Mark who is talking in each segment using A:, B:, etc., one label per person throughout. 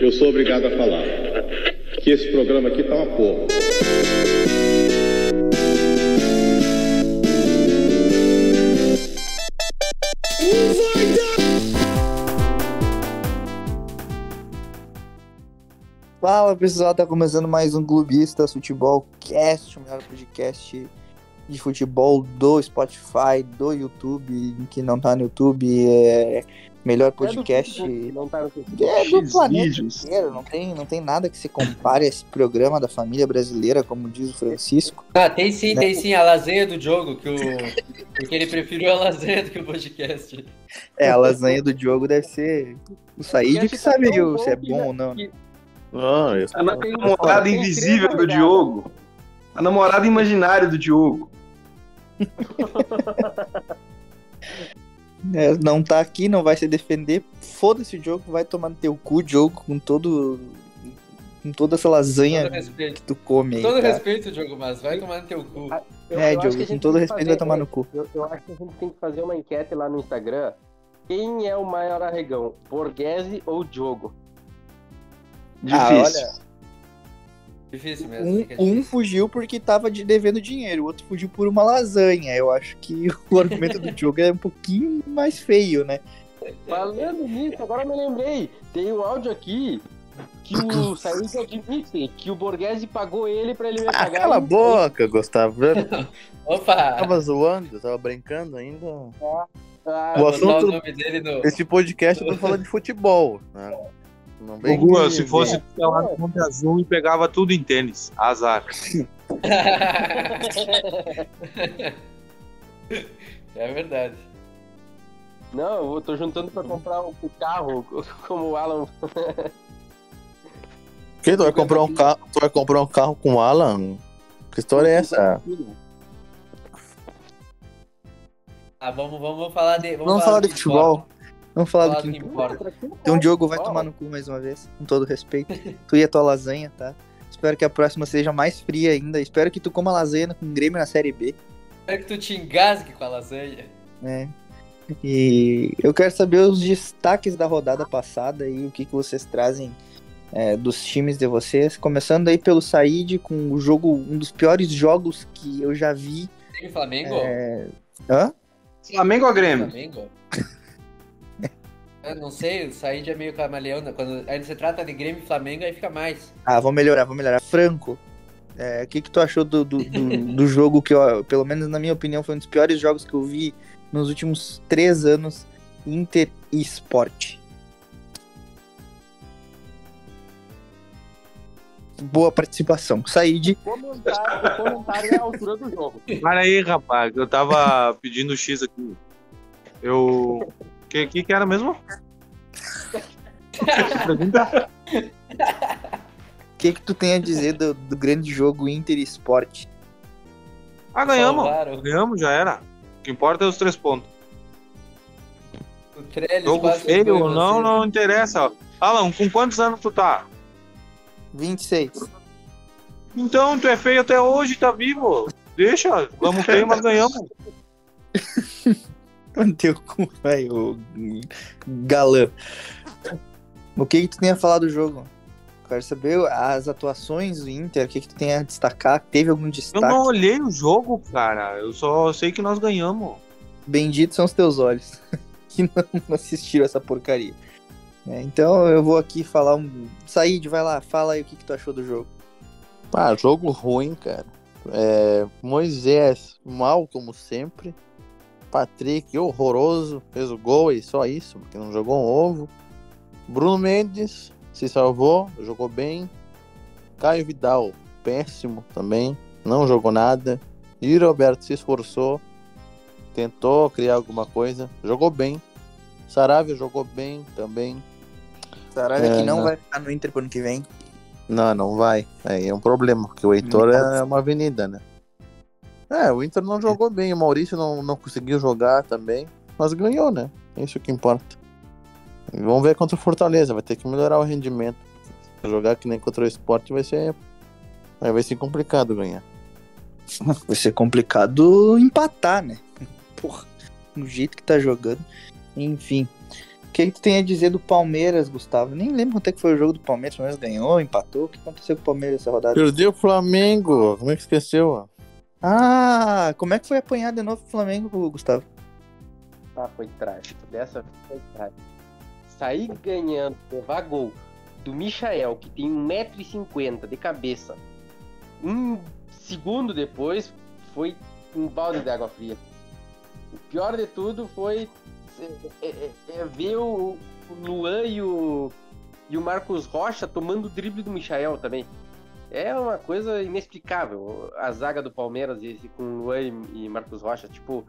A: Eu sou obrigado a falar que esse programa aqui tá uma porra.
B: Fala pessoal, tá começando mais um Clubistas Futebol Cast, o melhor podcast de futebol do Spotify, do YouTube, que não tá no YouTube, é melhor podcast.
C: Não tá no
B: É do
D: X
B: planeta
D: vídeos.
B: inteiro, não tem, não tem nada que se compare a esse programa da família brasileira, como diz o Francisco.
E: Ah, tem sim,
B: Né?
E: tem sim, a lasanha do Diogo, que o... porque ele preferiu a lasanha do que o podcast.
B: É, a lasanha do Diogo deve ser o Said que sabe o- se é bom ou não. né?
D: Não, eu
C: A tem-
D: namorada invisível do. Diogo. A namorada imaginária do Diogo.
B: É, não tá aqui, não vai se defender. Foda-se o Diogo, vai tomar no teu cu, Diogo, com todo. Com toda essa lasanha
E: Todo respeito.
B: que tu come aí.
E: Todo
B: cara.
E: respeito, Diogo, mas vai tomar no teu cu.
C: Eu-
B: É,
C: eu
B: Diogo, com todo respeito
C: fazer-
B: vai tomar no cu.
C: Eu, eu acho que a gente tem que fazer uma enquete lá no Instagram. Quem é o maior arregão, Borghese ou Diogo?
B: Ah,
D: Difícil.
B: olha,
E: Difícil mesmo.
B: um, um
E: difícil.
B: fugiu porque tava de devendo dinheiro, o outro fugiu por uma lasanha. Eu acho que o argumento do Diogo é um pouquinho mais feio, né?
C: Falando nisso, agora eu me lembrei. Tem um áudio aqui que o Said admite que o Borghese pagou ele pra ele me
F: Ah,
C: pagar.
F: cala a boca, Gustavo. Eu
E: Opa!
F: tava zoando, tava brincando ainda.
C: Ah,
F: O
E: botar
F: assunto-
E: o nome dele no...
F: Esse podcast eu tô falando de futebol. Né? Não vem
D: Gugu,
F: que-
D: se fosse lá no Monte Azul e pegava tudo em tênis. Azar.
E: é verdade.
C: Não, eu tô juntando pra comprar o o carro, como o Alan.
F: Que tu vai comprar um carro? Tu vai comprar um carro com o Alan? Que história é essa?
E: Ah, vamos, vamos falar de...
B: Vamos falar de
E: do que
B: futebol. Vamos falar
E: Falar
B: do que
E: que
B: importa.
E: importa.
B: Então o Diogo vai
C: Ó,
B: tomar no cu mais uma vez, com todo respeito. Tu e a tua lasanha, tá? Espero que a próxima seja mais fria ainda. Espero que tu coma lasanha com o Grêmio na Série B,
E: Espero que tu te engasgue com a lasanha.
B: né? E eu quero saber os destaques da rodada passada e o que, que vocês trazem é, dos times de vocês. Começando aí pelo Said com o jogo, um dos piores jogos que eu já vi.
E: Tem Flamengo?
B: É... Hã?
D: Flamengo ou Grêmio?
E: Flamengo? Eu não sei, o Said é meio camaleão. né? Quando aí se trata de Grêmio e Flamengo, aí fica mais.
B: Ah, vou melhorar, vou melhorar. Franco, é, o que, que tu achou do, do, do, do jogo que, ó, pelo menos na minha opinião, foi um dos piores jogos que eu vi nos últimos três anos, Inter e Sport. Boa participação. Said,
C: Comentário, o comentário é a altura do jogo.
D: Para aí, rapaz. Eu tava pedindo X aqui. Eu. O que, que que era mesmo? Pergunta?
B: o que, que tu tem a dizer do, do grande jogo Inter e Sport?
D: Ah, ganhamos.
E: Salvaram.
D: Ganhamos, já era. O que importa é os três pontos.
E: O Trellis
D: Jogo feio,
E: em
D: não,
E: você.
D: não interessa. Alan, com quantos anos tu tá?
B: 26.
D: Então, tu é feio até hoje, tá vivo. Deixa, vamos feio, mas ganhamos.
B: Teu cu, velho, o galã. O que, que tu tem a falar do jogo? Quero saber as atuações do Inter, o que, que tu tem a destacar? Teve algum
D: Eu
B: destaque?
D: não olhei o jogo, cara. Eu só sei que nós ganhamos.
B: Benditos são os teus olhos que não assistiram essa porcaria. né? então eu vou aqui falar um. Said, vai lá, fala aí o que, que tu achou do jogo.
F: Ah, jogo ruim, cara. É, Moisés, mal como sempre. Patrick, horroroso, fez o gol e só isso, porque não jogou um ovo. Bruno Mendes se salvou, jogou bem. Caio Vidal, péssimo também, não jogou nada. E Roberto se esforçou, tentou criar alguma coisa, jogou bem. Saravia jogou bem também.
B: Saravia
F: É,
B: que não
F: não.
B: vai ficar no Inter pro ano que vem.
F: Não, não vai. Aí é um problema, porque o Heitor é uma avenida, né? É, o Inter não jogou bem, o Maurício não, não conseguiu jogar também, mas ganhou, né? É isso que importa. E vamos ver contra o Fortaleza, vai ter que melhorar o rendimento. Jogar que nem contra o esporte vai ser. Vai ser complicado ganhar.
B: Vai ser complicado empatar, né? Porra, no jeito que tá jogando. Enfim. que, que tu tem a dizer do Palmeiras, Gustavo? Nem lembro quanto é que foi o jogo do Palmeiras. O Palmeiras ganhou, empatou. O que aconteceu com o Palmeiras essa rodada?
F: Perdeu o Flamengo. Como é que esqueceu?
B: Ah, como é que foi apanhar de novo o Flamengo, Gustavo?
C: Ah, foi trágico. Dessa vez foi trágico. Sair ganhando, levar gol do Michael, que tem 1,50m de cabeça. Um segundo depois foi um balde de água fria. O pior de tudo foi é, é- é ver o o Luan e o, e o Marcos Rocha tomando o drible do Michael também. É uma coisa inexplicável. A zaga do Palmeiras e, e com Luan e, e Marcos Rocha, tipo,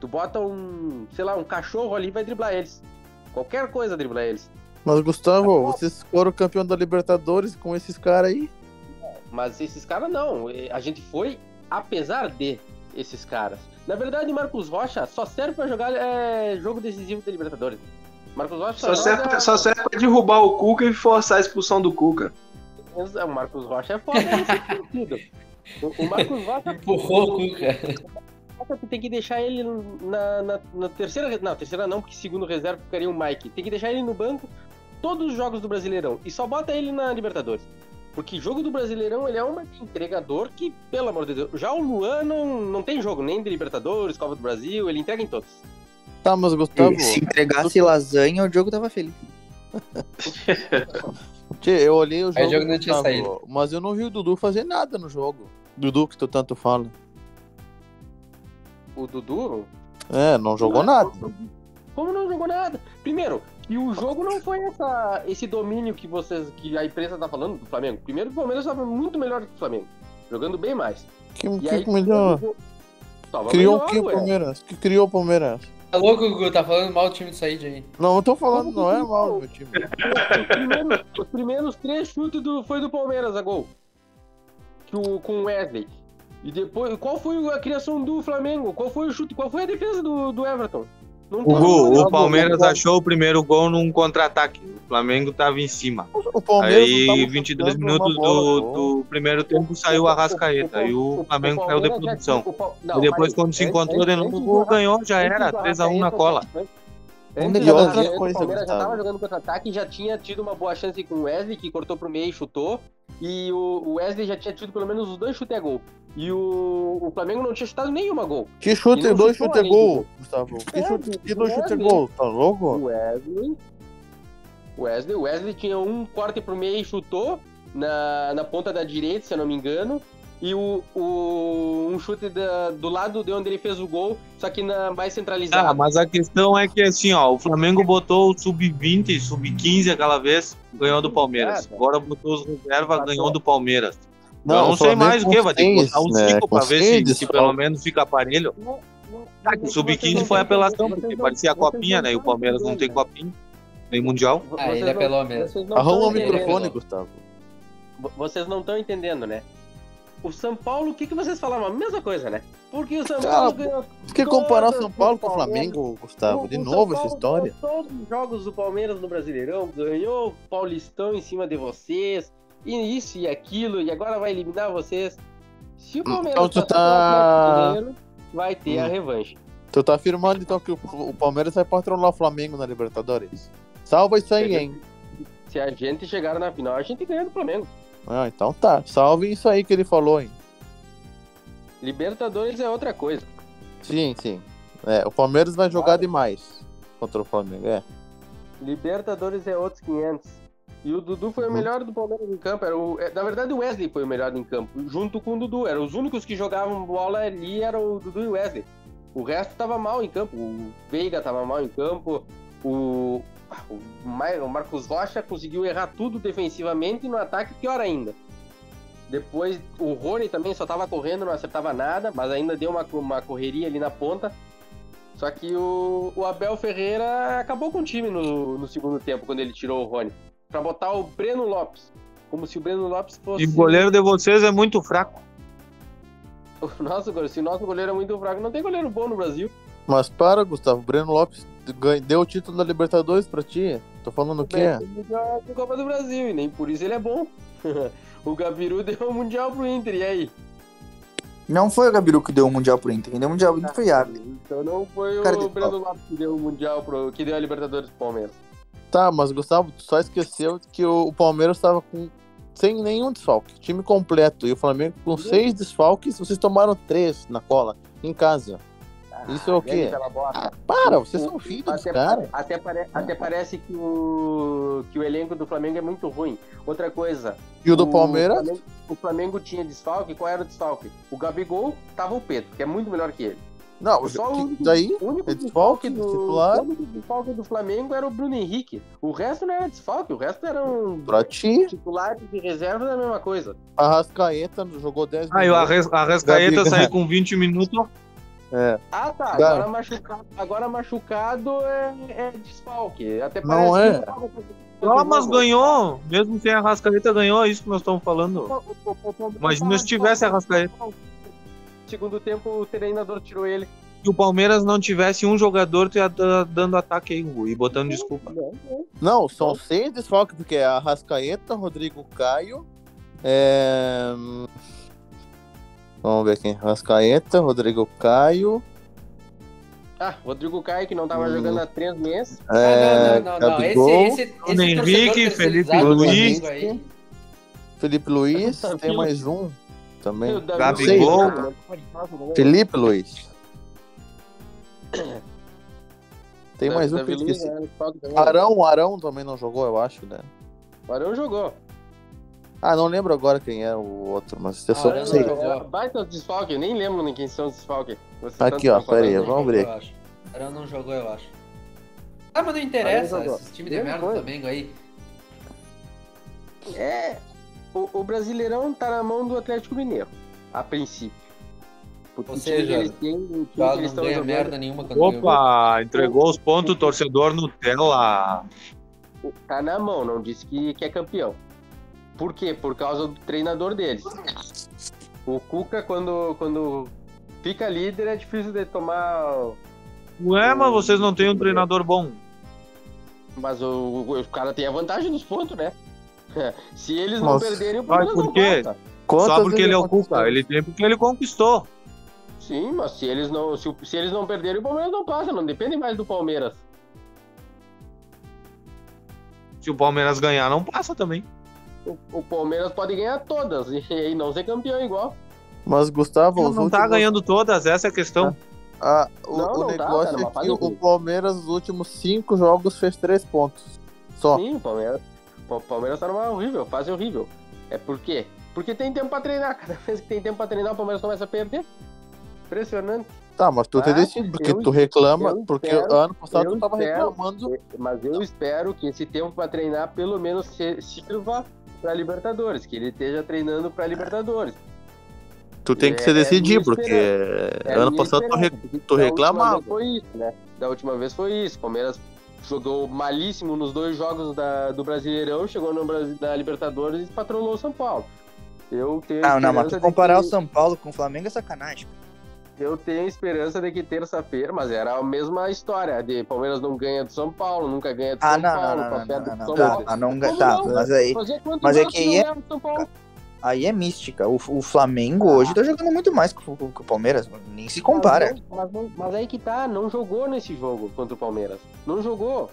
C: tu bota um, sei lá, um cachorro ali e vai driblar eles. Qualquer coisa driblar eles.
F: Mas, Gustavo, vocês foram campeão da Libertadores com esses caras aí?
C: Mas esses caras não. E A gente foi apesar de esses caras. Na verdade, Marcos Rocha só serve pra jogar é, jogo decisivo da Libertadores. Marcos Rocha
G: Só serve,
C: joga-
G: só serve pra derrubar o Cuca e forçar a expulsão do Cuca.
C: O Marcos Rocha é foda nesse sentido. O, o Marcos Rocha,
E: Empurrou o Cuca.
C: tu tem que deixar ele na, na, na terceira. Não, terceira não, porque segundo reserva ficaria o Mike. Tem que deixar ele no banco todos os jogos do Brasileirão. E só bota ele na Libertadores. Porque jogo do Brasileirão ele é um entregador que, pelo amor de Deus, já o Luan não, não tem jogo nem de Libertadores, Copa do Brasil, ele entrega em todos.
F: Tá, mas, Gustavo,
B: Se entregasse lasanha, o jogo tava feliz.
F: tchê, eu olhei o jogo,
E: Aí o jogo não tinha saído.
F: mas eu não vi o Dudu fazer nada no jogo. Dudu, que tu tanto fala.
C: O Dudu,
F: É, não jogou nada.
C: como não jogou nada? Primeiro, que o jogo não foi essa, esse domínio que vocês, que a imprensa tá falando do Flamengo. Primeiro, que o Palmeiras estava muito melhor que o Flamengo, jogando bem mais.
F: Que,
C: E
F: que
C: aí,
F: melhor? Criou o que o. Palmeiras? Que criou o Palmeiras?
E: Tá louco, Gugu? Tá falando mal do time do Said aí.
F: Não, eu tô falando, não é mal do meu time.
C: Os primeiros, os primeiros três chutes do, foi do Palmeiras a gol. Que o, com o Wesley. E depois, qual foi a criação do Flamengo? Qual foi o chute? Qual foi a defesa do, do Everton? Não
D: O o Palmeiras achou o primeiro gol num contra-ataque. O Flamengo tava em cima.
F: O Palmeiras
D: Aí,
F: tava
D: 22
F: chutando
D: minutos
F: bola,
D: do, do primeiro tempo, saiu a Rascaeta. E o Flamengo saiu de
C: Palmeiras já
D: produção.
C: tinha- o não,
D: E depois,
C: mas
D: quando se encontrou de novo, ganhou, já era.
C: do
D: 3x1 na cola.
C: antes-
B: E
F: outra coisa,
C: o Palmeiras já
F: Gustavo.
C: tava jogando contra-ataque e já tinha tido uma boa chance com o Wesley, que cortou pro meio e chutou. E o Wesley já tinha tido pelo menos os dois chutes a gol. E o, o Flamengo não tinha chutado nenhuma gol.
F: Que chute,
C: E
F: dois chute
C: do
F: gol. Gustavo. Que
C: É,
F: chute, que dois chute
C: Wesley.
F: gol, tá louco?
C: Wesley. Wesley, Wesley tinha um corte pro meio e chutou na, na ponta da direita, se eu não me engano. E o, o- um chute da- do lado de onde ele fez o gol, só que na, mais centralizado.
D: Ah, mas a questão é que assim, ó, o Flamengo botou o sub-20, sub-15 aquela vez, ganhou do Palmeiras.
C: Ah,
D: Agora botou os reservas, ganhou do Palmeiras.
F: Não,
D: eu não sei mais o que, vai ter que botar uns
F: seis,
D: 5
F: né?
D: pra ver se, se pelo menos fica aparelho.
C: Não, não,
D: Ah, o
C: vocês
D: sub-15
C: não
D: foi apelação, porque parecia
C: não-
D: copinha, né? E o Palmeiras não tem copinha, nem mundial.
E: Ah, ele
C: não-
E: apelou mesmo.
F: Arruma o microfone, Gustavo.
C: Vocês não estão entendendo, né? O São Paulo, o que, que vocês falavam? A mesma coisa, né? Porque o São
F: Cara,
C: Paulo ganhou.
F: Por que comparar o São Paulo com o. Flamengo, Gustavo? De
C: O-
F: novo essa história?
C: Todos os jogos do Palmeiras no Brasileirão, ganhou o Paulistão em cima de vocês, e isso e aquilo, e agora vai eliminar vocês. Se o Palmeiras
F: Então tu tá-
C: vai ter a
F: Hum.
C: revanche.
F: Tu tá afirmando então que o, o Palmeiras vai patrolar o Flamengo na Libertadores? Salva isso aí, hein?
C: Se a gente chegar na final, a gente ganha do Flamengo.
F: Ah, então tá. Salve isso aí que ele falou, hein?
C: Libertadores é outra coisa.
F: Sim, sim. É, o Palmeiras vai jogar demais contra o Flamengo, é.
C: Libertadores é outros 500. E o Dudu foi o
F: Uhum.
C: melhor do Palmeiras em campo. Era o, é, na verdade, o Wesley foi o melhor em campo, junto com o Dudu. Eram os únicos que jogavam bola ali, eram o Dudu e o Wesley. O resto tava mal em campo. O Veiga tava mal em campo. O, o, Mar- o Marcos Rocha conseguiu errar tudo defensivamente e no ataque pior ainda. Depois o Rony também só tava correndo, não acertava nada, mas ainda deu uma, uma correria ali na ponta. Só que o, o Abel Ferreira acabou com o time no, no segundo tempo, quando ele tirou o Rony. Pra botar o Breno Lopes. Como se o Breno Lopes fosse.
D: E o goleiro de vocês é muito fraco.
C: O nosso goleiro. Se o nosso goleiro é muito fraco, não tem goleiro bom no Brasil.
F: Mas para, Gustavo. Breno Lopes deu o título da Libertadores pra ti. Tô falando o quê?
C: Ele joga a Copa do Brasil, e nem por isso ele é bom. o Gabiru deu o Mundial pro Inter, e aí?
B: Não foi o Gabiru que deu o Mundial pro Inter. Quem deu o Mundial pro Inter foi Ávila.
C: Então não foi
B: Cara
C: o
B: de
C: Breno Lopes que deu o Mundial pro. que deu a Libertadores pro Palmeiras.
F: Tá, mas Gustavo, tu só esqueceu que o, o Palmeiras estava com sem nenhum desfalque, time completo. E o Flamengo com seis desfalques, vocês tomaram três na cola, em casa. Isso é o quê? Ah, para, vocês são filhos
C: Até,
F: caras.
C: até, pare- até parece que o, que o elenco do Flamengo é muito ruim. Outra coisa.
F: E o do Palmeiras?
C: Flamengo, o Flamengo tinha desfalque. Qual era o desfalque? O Gabigol tava o Pedro, que é muito melhor que ele.
F: Não,
C: Só o
F: que-
C: único,
F: daí
C: o único
F: é desfalque,
C: do,
F: titular.
C: o único desfalque do Flamengo era o Bruno Henrique. O resto não era desfalque, o resto eram
F: ti,
C: titulares e reservas da mesma coisa.
F: a Rascaeta jogou 10
D: Aí o Arrascaeta saiu com 20 minutos.
F: É,
C: Ah, tá.
F: Cara.
C: Agora machucado, agora machucado é, é desfalque. Até
F: Não
C: parece
F: é.
C: que
D: Ah, mas ganhou. Mesmo sem a Arrascaeta, ganhou. É isso que nós estamos falando. Imagina se tivesse a Arrascaeta.
C: Segundo tempo, o treinador tirou ele.
D: Se o Palmeiras não tivesse um jogador, tu ia dando ataque aí Gu, e botando desculpa.
F: Não, são seis desfalques, porque é a Rascaeta, Rodrigo Caio. É... Vamos ver quem. Rascaeta, Rodrigo Caio.
C: Ah, Rodrigo Caio, que não tava
F: Hum.
C: jogando há três meses.
F: É,
E: Ah, não, não, não, não. Esse, esse, esse
D: Henrique, Felipe Luiz.
F: Felipe Luiz, tem mais um também.
D: Gabigol.
F: Felipe Luiz. Tem
C: Davi-
F: mais um que eu esqueci.
C: né.
F: Arão, Arão também não jogou, eu acho, né?
C: O Arão jogou.
F: Ah, não lembro agora quem é o outro, mas eu só
E: Arão
F: sei.
E: não jogou.
C: Baita desfalque, eu nem lembro nem quem são os desfalques. Vocês
F: Aqui, ó,
C: estão
F: pera aí,
C: falando.
F: vamos ver.
E: Arão não jogou, eu acho. Ah, mas não interessa. Esses times de merda do
C: coisa.
E: Flamengo aí.
C: É, o, o Brasileirão tá na mão do Atlético Mineiro, a princípio. Porque
E: Ou
C: time
E: seja,
C: eles têm, o time eles
E: não ganha
C: jogando,
E: merda nenhuma.
D: Opa, entregou os pontos, torcedor Nutella.
C: tá na mão, não disse que, que é campeão. Por quê? Por causa do treinador deles. O Cuca, quando, quando fica líder, é difícil de tomar.
D: Ué, mas vocês não têm um treinador bom.
C: Mas o, o, o cara tem a vantagem dos pontos, né? Se eles não
F: Nossa.
C: perderem, o Palmeiras
D: por
C: não
D: quê?
C: passa.
F: Quantas
D: Só porque ele é o? Cuca. Ele tem porque ele conquistou.
C: Sim, mas se eles não, se, o- se eles não perderem, o Palmeiras não passa. Não depende mais do Palmeiras.
D: Se o Palmeiras ganhar, não passa também.
C: O, o Palmeiras pode ganhar todas e, e não ser campeão igual.
F: Mas, Gustavo,
D: Não,
F: os
D: não tá
F: últimos-
D: ganhando todas, essa é a questão.
F: Ah, o,
C: Não,
F: o
C: não tá,
F: negócio
C: tá numa
F: é que o. Palmeiras, nos últimos cinco jogos, fez três pontos. Só.
C: Sim, o Palmeiras, o Palmeiras tá numa horrível, fase horrível. É por quê? Porque tem tempo pra treinar. Cada vez que tem tempo pra treinar, o Palmeiras começa a perder. Impressionante.
F: Tá, mas tu tem
C: Ah,
F: decidido, porque
C: eu-
F: tu reclama,
C: eu
F: porque
C: espero-
F: ano passado tu tava
C: espero-
F: reclamando.
C: Mas eu espero que esse tempo pra treinar pelo menos se- sirva pra Libertadores, que ele esteja treinando pra Libertadores.
F: Tu tem que
C: É-
F: se
C: é
F: decidir,
C: minha
F: porque
C: É
F: ano passado tu, re- tu
C: da última
F: reclamava.
C: vez Foi isso, né? Da última vez foi isso. Palmeiras jogou malíssimo nos dois jogos da- do Brasileirão, chegou no da Libertadores e patrolou o São Paulo. Eu tenho
B: Não, não, mas comparar
C: que-
B: o São Paulo com o Flamengo é sacanagem.
C: Eu tenho esperança de que terça-feira, mas era a mesma história, de Palmeiras não ganha do São Paulo, nunca ganha do
B: Ah,
C: São
B: não,
C: Paulo,
B: não, não, não,
C: do
B: não,
C: São
B: não,
C: Paulo.
B: tá, não, tá,
C: não?
B: mas aí, mas é
C: anos
B: que
C: não
B: aí é-
C: ganhava do São Paulo?
B: aí é mística. O, o Flamengo hoje tá jogando muito mais que o, que o Palmeiras, nem se compara.
C: Mas, não- mas, não- mas aí que tá, não jogou nesse jogo contra o Palmeiras. Não jogou.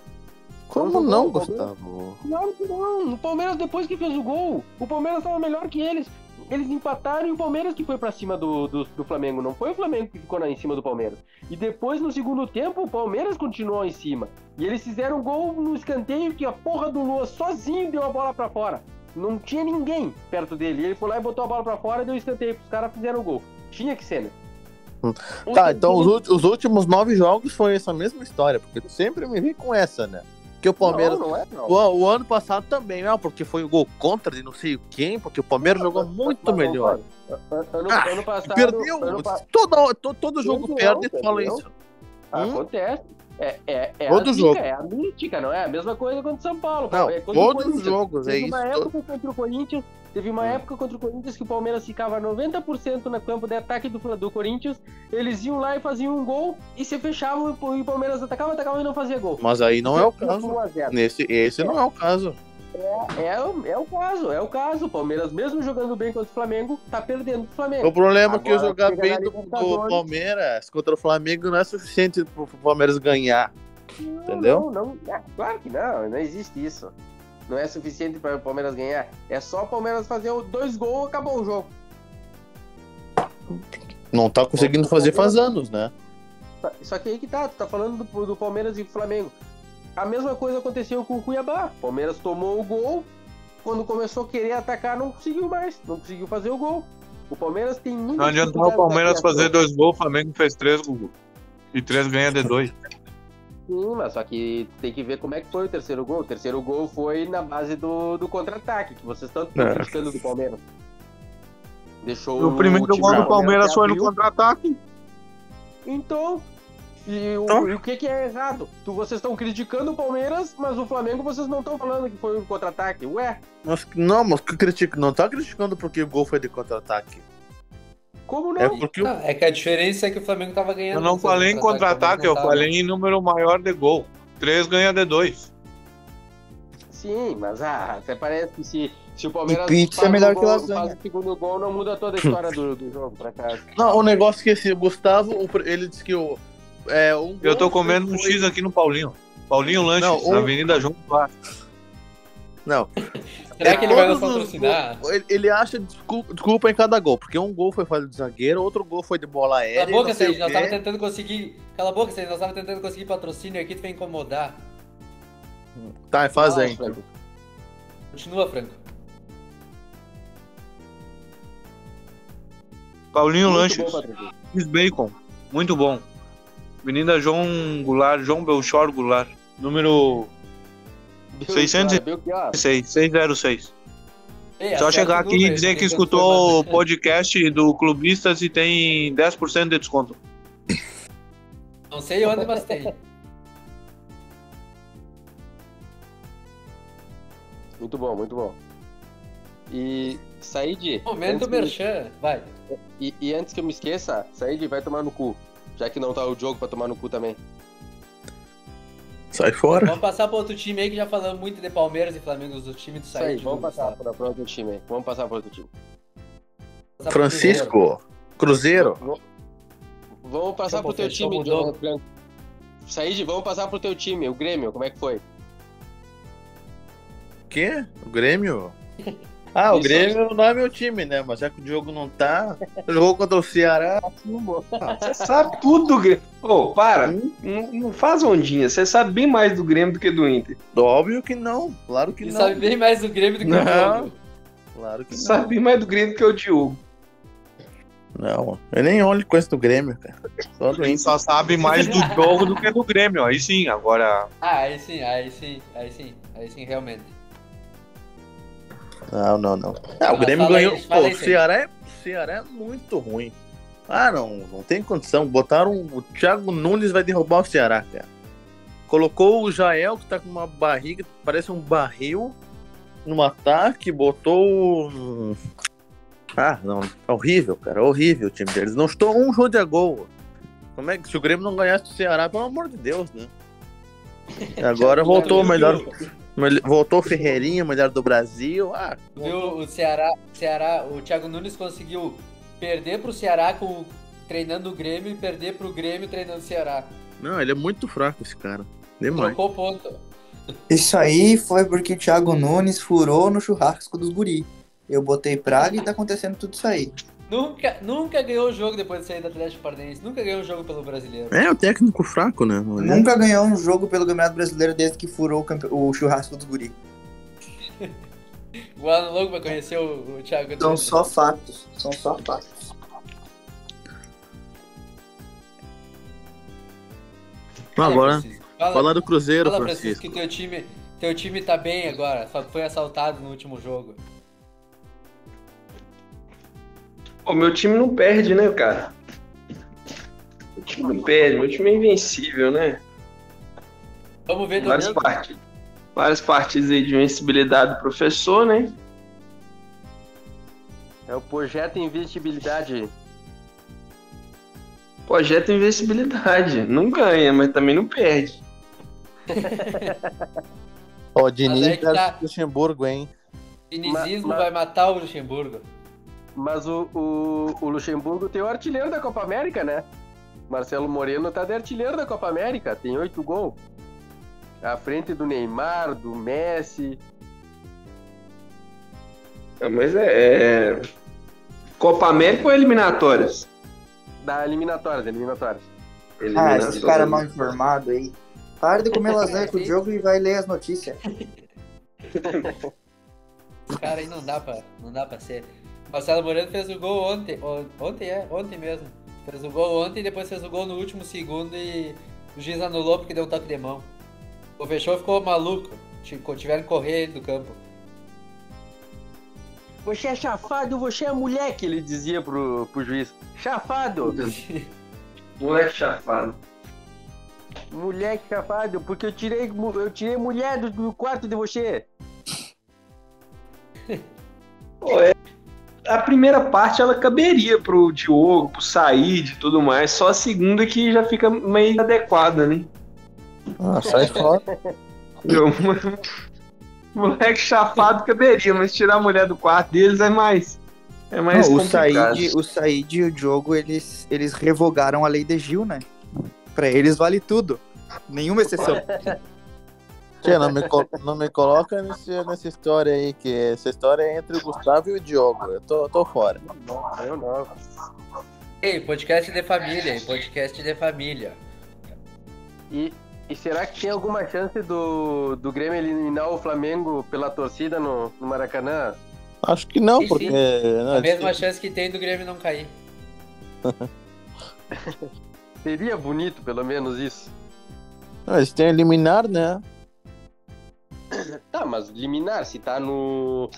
F: Como não,
C: o Palmeiras-
F: Gustavo?
C: Claro que não. O Palmeiras, depois que fez o gol, o Palmeiras tava melhor que eles. Eles empataram e o Palmeiras que foi pra cima do, do, do Flamengo. Não foi o Flamengo que ficou na, em cima do Palmeiras. E depois, no segundo tempo, o Palmeiras continuou em cima. E eles fizeram um gol no escanteio que a porra do Lua sozinho deu a bola pra fora. Não tinha ninguém perto dele. Ele foi lá e botou a bola pra fora e deu escanteio. Os caras fizeram o gol. Tinha que ser, né?
F: Hum. Tá, então os, últimos nove jogos foi essa mesma história, porque sempre me vem com essa, né? Que o Palmeiras.
C: Não, não é, não.
F: O, o ano passado também, não, porque foi o gol contra de não sei quem, porque o Palmeiras jogou muito melhor.
C: Ano,
F: Ah,
C: ano passado.
F: Perdeu!
C: ano
F: Todo, todo, todo jogo perde e fala isso.
C: Ah,
F: Hum?
C: É, é, é
F: Todo
C: a
F: jogo.
C: é a mítica, não é? A mesma coisa contra o São Paulo.
F: Não,
C: é
F: todos os jogos, é
C: Teve
F: isso.
C: uma
F: to-
C: época contra o Corinthians, teve uma
F: Hum.
C: época contra o Corinthians que o Palmeiras ficava 90% no campo de ataque do, do Corinthians, eles iam lá e faziam um gol e se fechavam e o Palmeiras atacava, atacava e não fazia gol.
F: Mas aí não é o caso.
C: 1 a 0.
F: Nesse, esse não é o caso.
C: É, é, o- é o caso, é o caso. O Palmeiras, mesmo jogando bem contra o Flamengo, tá perdendo pro Flamengo.
F: O problema é que
C: Agora,
F: jogar bem do, do. Palmeiras contra o Flamengo não é suficiente pro Palmeiras ganhar.
C: Não,
F: Entendeu?
C: Não, não, ah, claro que não, não existe isso. Não é suficiente para o Palmeiras ganhar. É só o Palmeiras fazer dois gols e acabou o jogo.
F: Não tá conseguindo fazer faz anos, né?
C: Só que aí que tá, tu tá falando do, do Palmeiras e Flamengo. A mesma coisa aconteceu com o Cuiabá. O Palmeiras tomou o gol, quando começou a querer atacar, não conseguiu mais, não conseguiu fazer o gol. O Palmeiras tem muito
D: Não adiantou o Palmeiras fazer dois gols, o Flamengo fez três, Gugu. E três ganha de dois.
C: Sim, mas só que tem que ver como é que foi o terceiro gol. O terceiro gol foi na base do, do contra-ataque, que vocês estão
F: É.
C: criticando do Palmeiras. Deixou
D: O primeiro
C: time
D: gol do Palmeiras foi no contra-ataque.
C: Então, e o,
F: Então?
C: e o que, que é errado? Tu, vocês estão criticando o Palmeiras, mas o Flamengo vocês não estão falando que foi um contra-ataque. Ué,
F: Mas, não, mas que critica, não tá criticando porque o gol foi de contra-ataque.
C: como não?
F: É porque
E: Não, é que a diferença é que o Flamengo tava ganhando.
D: Eu não falei em contra-ataque, eu falei em número maior de gol. Três ganha de dois.
C: Sim, mas ah, até parece que se, se o Palmeiras
B: E pizza
C: faz
B: é melhor
C: o
B: que
C: gol,
B: lasanha.
C: faz o segundo gol, não muda toda a história do, do jogo pra cá.
F: Não, o negócio é que esse Gustavo, ele disse que o. É, um
D: Eu tô comendo um
F: foi-
D: X aqui no Paulinho. Paulinho Lanches,
F: Não, um-
D: na Avenida João Duarte.
F: Não.
E: Será que ele vai nos patrocinar?
F: Ele, ele acha desculpa, desculpa em cada gol, porque um gol foi falha de zagueiro, outro gol foi de bola
E: Cala
F: aérea.
E: a boca, Sérgio, nós tava tentando conseguir. Cala a boca, Sérgio, nós tava tentando conseguir patrocínio aqui, tu vem incomodar.
F: Tá, faz aí.
C: Franco.
E: Continua, Franco.
D: Paulinho
C: Muito
D: Lanches,
C: bom.
D: X Bacon. Muito bom. Avenida João Goulart, João Belchor Goulart. Número
C: Belchior,
D: 600
C: Belchior.
D: 6, 606.
E: Ei,
D: Só chegar aqui e dizer que escutou o podcast do Clubistas e tem 10% de desconto.
E: Não sei onde, mas tem.
C: Muito bom, muito bom. E Said,
E: Momento merchan, vai.
C: e, e antes que eu me esqueça, Said vai tomar no cu. Já que não tá o jogo pra tomar no cu também.
F: Sai fora.
E: Vamos passar para outro time aí que já falamos muito de Palmeiras e Flamengo, do time do
C: Isso aí,
E: Said.
C: vamos passar pra, pra outro time aí. Vamos passar pra outro time.
F: Francisco, Cruzeiro.
C: Vamos passar pro teu time. Jonathan Franco. Said, vamos passar pro teu time, o Grêmio, como é que foi?
F: Quê? O Grêmio? Ah, o
C: Isso
F: Grêmio não é meu time, né? Mas já que o Diogo não tá. Jogou contra o Ceará.
G: Você sabe tudo do Grêmio. Ô, para. Não, não faz ondinha. Você sabe bem mais do Grêmio do que do Inter.
F: Óbvio que não. Claro que
E: Ele
F: não.
E: sabe bem mais do Grêmio do que o
F: Não.
E: jogo.
F: Claro que
G: Você
F: não.
G: sabe bem mais do Grêmio do que o Diogo.
F: Não, eu nem olho coisa do Grêmio, cara. Só do Inter.
D: só sabe mais do jogo do que do Grêmio. Aí sim, agora.
E: Ah, aí sim, aí sim, aí sim, aí sim, realmente.
F: Não, não, não. Ah, o Grêmio ganhou. Pô, o Ceará, é, o Ceará é muito ruim. Ah, não, não tem condição. Botaram. O Thiago Nunes vai derrubar o Ceará, cara. Colocou o Jael, que tá com uma barriga, parece um barril, no ataque, botou. Ah, não. É horrível, cara. é Horrível o time deles. Não estou um jogo de gol. Como é que se o Grêmio não ganhasse o Ceará, pelo amor de Deus, né? E agora voltou o melhor. Voltou o Ferreirinha, melhor do Brasil. Ah,
E: Viu o Ceará, Ceará, o Thiago Nunes conseguiu perder pro Ceará com treinando o Grêmio e perder pro Grêmio treinando o Ceará.
F: Não, ele é muito fraco, esse cara. Demais.
E: Trocou ponto.
B: Isso aí foi porque o Thiago Nunes furou no churrasco dos guri. Eu botei praga e tá acontecendo tudo isso aí.
E: Nunca, nunca ganhou o jogo depois de sair do Atlético Paranaense. Nunca ganhou um jogo pelo brasileiro.
F: É, o técnico fraco, né?
B: Nunca ganhou um jogo pelo Campeonato Brasileiro desde que furou o, campe- o churrasco dos guri.
E: O Alan logo vai conhecer o, o Thiago
B: São só fatos. São só fatos.
E: Fala,
F: Agora.
E: Fala,
F: falar do Cruzeiro,
E: fala, Francisco,
F: Francisco.
E: que teu time, teu time tá bem agora. Só foi assaltado no último jogo.
G: Pô, meu time não perde, né, cara? Meu time não perde, meu time é invencível, né?
E: Vamos ver
G: Várias
E: domingo.
G: partidas. Várias partidas aí de invencibilidade do professor, né?
C: É o projeto Investibilidade.
G: Projeto invencibilidade. Não ganha, mas também não perde.
F: Ó, Diniz
E: aí que
F: versus
E: tá.
F: Luxemburgo, hein?
E: Dinizismo
C: mas-
E: vai matar o Luxemburgo.
C: Mas o, o, o Luxemburgo tem o artilheiro da Copa América, né? Marcelo Moreno tá de artilheiro da Copa América, tem oito gols. À frente do Neymar, do Messi.
G: Ah, mas é, é- Copa América ou eliminatórias?
C: Da eliminatórias, eliminatórias.
B: Ah, esse cara mal informado aí. Para de comer lasanha com o jogo e vai ler as notícias.
E: Cara, aí não dá pra, não dá pra ser. Marcelo Moreno fez o gol ontem. on- Ontem é? Ontem mesmo. Fez o gol ontem e depois fez o gol no último segundo e o juiz anulou porque deu um toque de mão. O fechou ficou maluco. Tiveram que correr ele do campo.
C: Você é chafado, você é moleque, ele dizia pro, pro juiz. Chafado!
G: Moleque chafado.
C: moleque chafado, porque eu tirei, eu tirei mulher do, do quarto de você.
G: Pô, é- A primeira parte ela caberia pro Diogo, pro Said e tudo mais. Só a segunda que já fica meio adequada, né?
F: Ah, sai fora.
G: Eu- Moleque chafado caberia, mas tirar a mulher do quarto deles é mais. É mais
B: Não, o
G: complicado.
B: Said, o Said e o Diogo, eles, eles revogaram a lei de Gil, né? Pra eles vale tudo. Nenhuma exceção.
F: Tia, não me, não me coloca nesse, nessa história aí, que essa história é entre o Gustavo e o Diogo. Eu tô, tô fora.
C: Eu não.
E: Ei, podcast de família, hein? podcast de família.
C: E, e será que tem alguma chance do, do Grêmio eliminar o Flamengo pela torcida no, no Maracanã?
F: Acho que não,
E: Sim,
F: porque.
E: sim.
F: não,
E: A mesma chance que tem do Grêmio não cair.
C: Seria bonito, pelo menos, isso.
F: não, eles têm eliminar, né?
C: Tá, mas liminar, se tá no,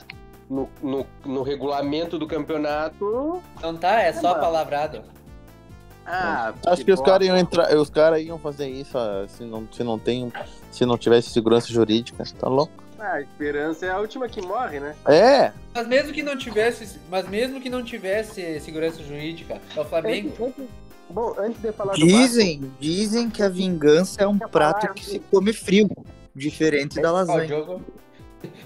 C: no, no, no regulamento do campeonato.
E: Não tá, é só
C: mano.
E: palavrado.
C: Ah,
F: Acho que os caras iam entrar, os caras iam fazer isso ah, se não, se não tem, se não tivesse segurança jurídica. Tá louco?
C: Ah, a esperança é a última que morre, né?
F: É,
E: Mas mesmo que não tivesse, mas mesmo que não tivesse segurança jurídica, é o Flamengo.
C: Antes- antes- bom, antes de falar do
B: Dizem, dizem que a vingança é um prato
C: falar?
B: que se come frio. Diferente da lasanha.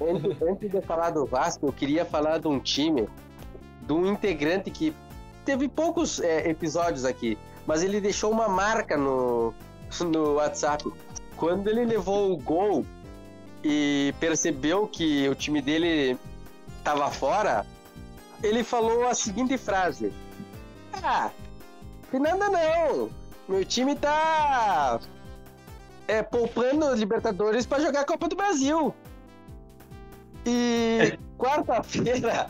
C: Antes, antes de falar do Vasco, eu queria falar de um time, de um integrante que teve poucos é, episódios aqui, mas ele deixou uma marca no, no WhatsApp. Quando ele levou o gol e percebeu que o time dele estava fora, ele falou a seguinte frase: Ah, tem nada não. Meu time tá é, poupando os Libertadores para jogar a Copa do Brasil. E quarta-feira,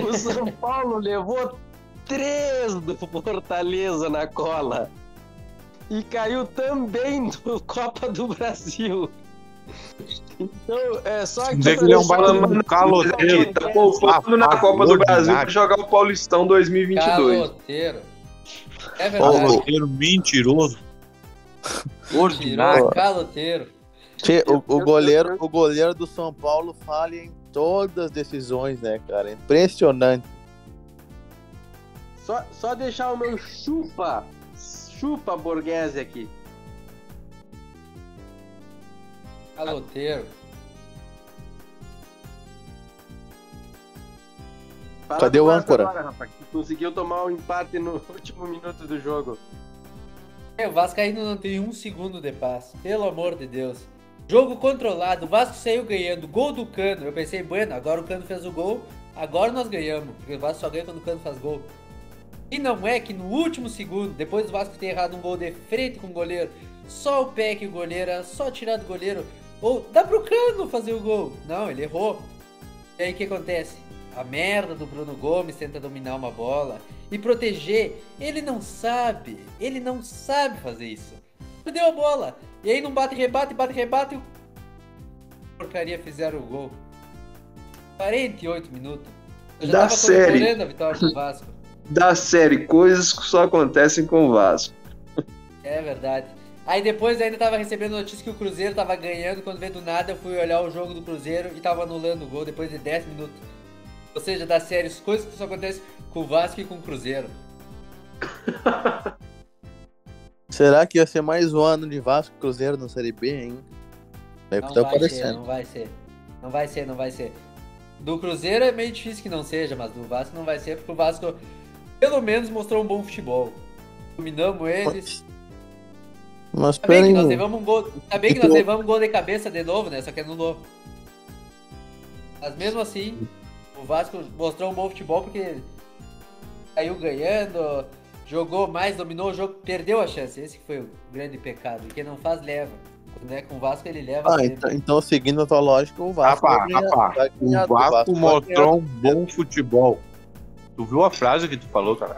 C: o São Paulo levou três do Fortaleza na cola. E caiu também do Copa do Brasil. Então, é só
D: que ele é um um caloteiro.
G: Tá poupando na Copa do Brasil pra jogar o Paulistão 2022.
E: Caloteiro. É verdade.
D: Caloteiro mentiroso. Ordinário.
E: Tirou caloteiro.
F: O, o goleiro, o goleiro do São Paulo falha em todas as decisões, né, cara? Impressionante.
C: Só, só deixar o meu chupa, chupa Borghese aqui.
E: Caloteiro.
C: Fala
F: Cadê o âncora?
C: agora, rapaz, que conseguiu tomar um empate no último minuto do jogo.
E: É, o Vasco ainda não tem um segundo de paz. Pelo amor de Deus. Jogo controlado, o Vasco saiu ganhando. Gol do Cano. Eu pensei, bueno, agora o Cano fez o gol, agora nós ganhamos. Porque o Vasco só ganha quando o Cano faz gol. E não é que no último segundo, depois do Vasco ter errado um gol de frente com o goleiro, só o pé que o goleiro, era só tirar do goleiro. Ou dá pro Cano fazer o gol. Não, ele errou. E aí o que acontece? A merda do Bruno Gomes tenta dominar uma bola e proteger. Ele não sabe. Ele não sabe fazer isso. Perdeu a bola. E aí não bate, rebate, bate, rebate. e o Porcaria fizeram o gol. 48 minutos. Eu já
G: Da
E: tava
G: série.
E: a vitória do Vasco.
G: Da série, coisas que só acontecem com o Vasco.
E: É verdade. Aí depois ainda tava recebendo notícia que o Cruzeiro tava ganhando. Quando veio do nada, eu fui olhar o jogo do Cruzeiro e tava anulando o gol depois de 10 minutos. Ou seja, da série, as coisas que só acontecem com o Vasco e com o Cruzeiro.
F: Será que ia ser mais um ano de Vasco e Cruzeiro na Série B, hein? É
E: Não
F: tá
E: vai ser, não vai ser. Não vai ser, não vai ser. Do Cruzeiro é meio difícil que não seja, mas do Vasco não vai ser, porque o Vasco pelo menos mostrou um bom futebol. Dominamos eles.
F: Mas
E: Tá bem que nós levamos um gol. Tá que nós levamos um gol de cabeça de novo, né? Só que anulou. Mas mesmo assim, o Vasco mostrou um bom futebol porque saiu ganhando, jogou mais, dominou o jogo, perdeu a chance. Esse que foi o grande pecado. E quem não faz, leva. Quando é com o Vasco, ele leva.
F: Ah, então, então, seguindo a tua lógica, o Vasco. Ganhar
D: O Vasco
F: vai
D: mostrou um bom futebol. Tu viu a frase que tu falou, cara?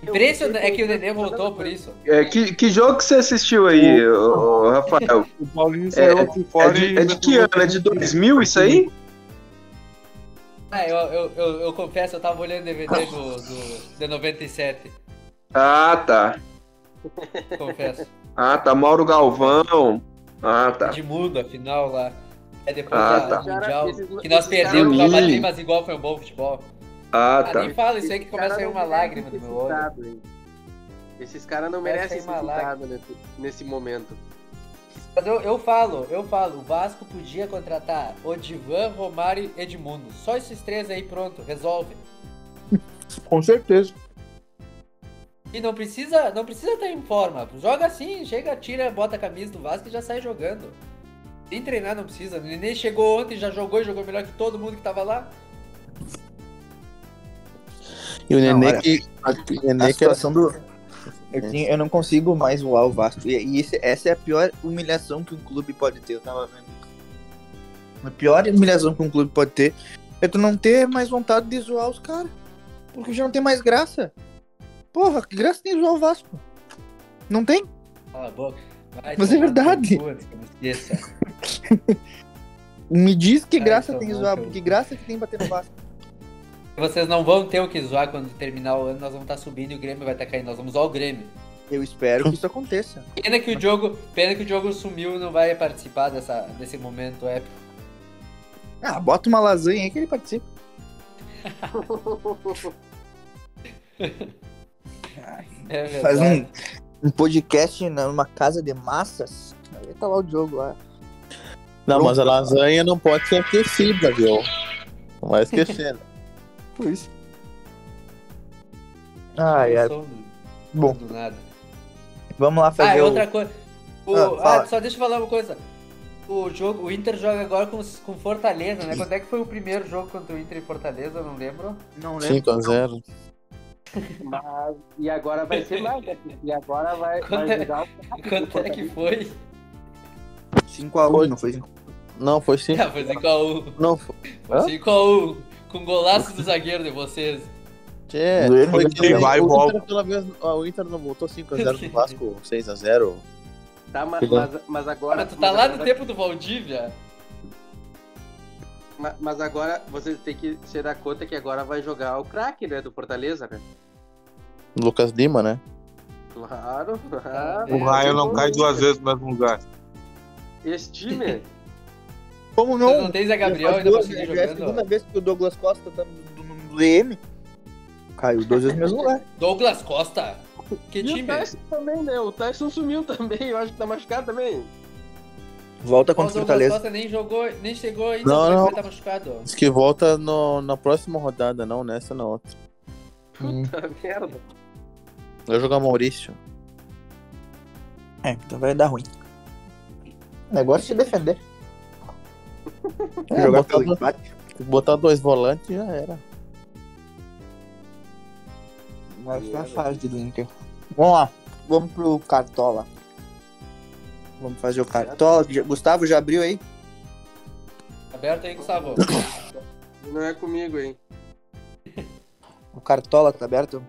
E: Impressionante. É que o Nenê voltou por isso.
G: É, que, que jogo que você assistiu aí, ô, Rafael?
D: O Paulinho saiu aqui
G: É
D: fora
G: de,
D: e.
G: é de que ano? É de 2000 isso aí?
E: Ah, eu, eu, eu, eu confesso, eu tava olhando DVD do, do, de 97.
G: Ah, tá.
E: Confesso.
G: Ah, tá. Mauro Galvão. Ah, tá.
E: Edmundo, a final lá. É depois
G: Ah,
E: da
G: tá.
E: Mundial.
C: Esses-
E: que nós perdemos pra Madrid, mas igual foi um bom futebol.
G: Ah,
E: Ah,
G: tá.
E: nem fala isso aí que
C: Esses
E: começa a sair uma lágrima do meu olho.
C: Esses caras não merecem ser
E: uma lágrima.
C: nesse momento.
E: Mas eu, eu falo, eu falo, o Vasco podia contratar Odivan, Romário e Edmundo. Só esses três aí, pronto, resolve.
F: Com certeza.
E: E não precisa, não precisa estar em forma. Joga assim, chega, tira, bota a camisa do Vasco e já sai jogando. Nem treinar não precisa. O Nenê chegou ontem, já jogou e jogou melhor que todo mundo que tava lá.
F: E o Nenê que. O
B: A
F: Nenê que era
B: situação do. Eu, tinha- eu não consigo mais voar o Vasco. E, e esse- essa é a pior humilhação que um clube pode ter, eu tava vendo. A pior humilhação que um clube pode ter é tu não ter mais vontade de zoar os caras. Porque já não tem mais graça. Porra, que graça tem zoar o Vasco? Não tem?
E: Cala a boca. Vai
B: Mas é verdade.
E: me
B: diz que
E: Ai,
B: graça tem zoar,
E: tá bom.
B: que graça que tem bater no Vasco.
E: Vocês não vão ter o que zoar quando terminar o ano, nós vamos estar subindo e o Grêmio vai estar caindo. Nós vamos zoar o Grêmio.
B: Eu espero que isso aconteça.
E: Pena que o jogo, pena que o jogo sumiu e não vai participar dessa, desse momento épico.
B: Ah, bota uma lasanha aí que ele participa.
E: É.
B: Faz um, um podcast numa casa de massas. Aí tá lá o jogo lá.
F: Não, mas a lasanha não pode ser aquecida, viu? Não vai esquecendo.
B: Por isso. Ai.
E: Som do-
B: Bom,
E: do nada.
B: vamos lá
E: Ah,
B: fazer
E: e
B: o...
E: outra coisa. O-
B: Ah,
E: ah, só deixa eu falar uma coisa. O jogo, o Inter joga agora com, com Fortaleza, né? Quando é que foi o primeiro jogo contra o Inter e Fortaleza? Não lembro.
B: Não lembro.
F: 5x0.
C: Mas, e agora vai ser mais, né? E agora vai,
E: Quanto
C: vai
E: é-
C: jogar o
E: Quanto é que foi?
B: 5x1, não foi 5
F: Não, foi 5.
E: Ah, foi 5x1.
F: Não, foi. Hã?
E: 5x1. Com golaço do zagueiro de vocês.
F: É,
B: Ele
F: foi
B: vai
F: que nem
D: vai
F: o
D: volta.
F: Inter, pela vez, o Inter não voltou 5x0 no Vasco, 6x0.
C: Tá, mas, mas, mas agora.
E: Cara, tu tá
C: mas
E: lá no
C: agora-
E: tempo do Valdívia.
C: ma- Mas agora vocês têm que se dar conta que agora vai jogar o craque, né? Do Fortaleza, né?
F: Lucas Lima, né?
C: Claro.
E: Ah,
D: O raio não cai duas vezes no mesmo lugar.
C: Esse time.
B: Como
E: Vocês
B: não?
E: não tem Zé Gabriel ainda
B: duas,
E: seguir
B: já é a segunda
E: jogando?
B: vez que o Douglas Costa tá no, no, no DM. Caiu duas vezes no mesmo lugar.
E: Douglas Costa? Que
C: E o
E: time?
C: Tyson também, né? O Tyson sumiu também. Eu acho que tá machucado também.
B: Volta
E: O
B: contra o
E: Douglas
B: Fortaleza.
E: Costa nem jogou, nem chegou ainda,
F: Não, não.
E: vai estar machucado?
F: Diz que volta no, na próxima rodada, não nessa, na outra.
C: Puta merda.
F: Vai jogar Maurício.
B: É, então vai dar ruim. O negócio é se defender.
F: É,
B: jogar
F: botar,
B: pelo empate.
F: botar dois volantes já era.
B: Vai ficar fácil do Inter. Vamos lá. Vamos pro Cartola. Vamos fazer o Cartola. Já- Gustavo já abriu aí?
E: Aberto aí, Gustavo.
C: Não é comigo, hein?
B: O Cartola tá aberto?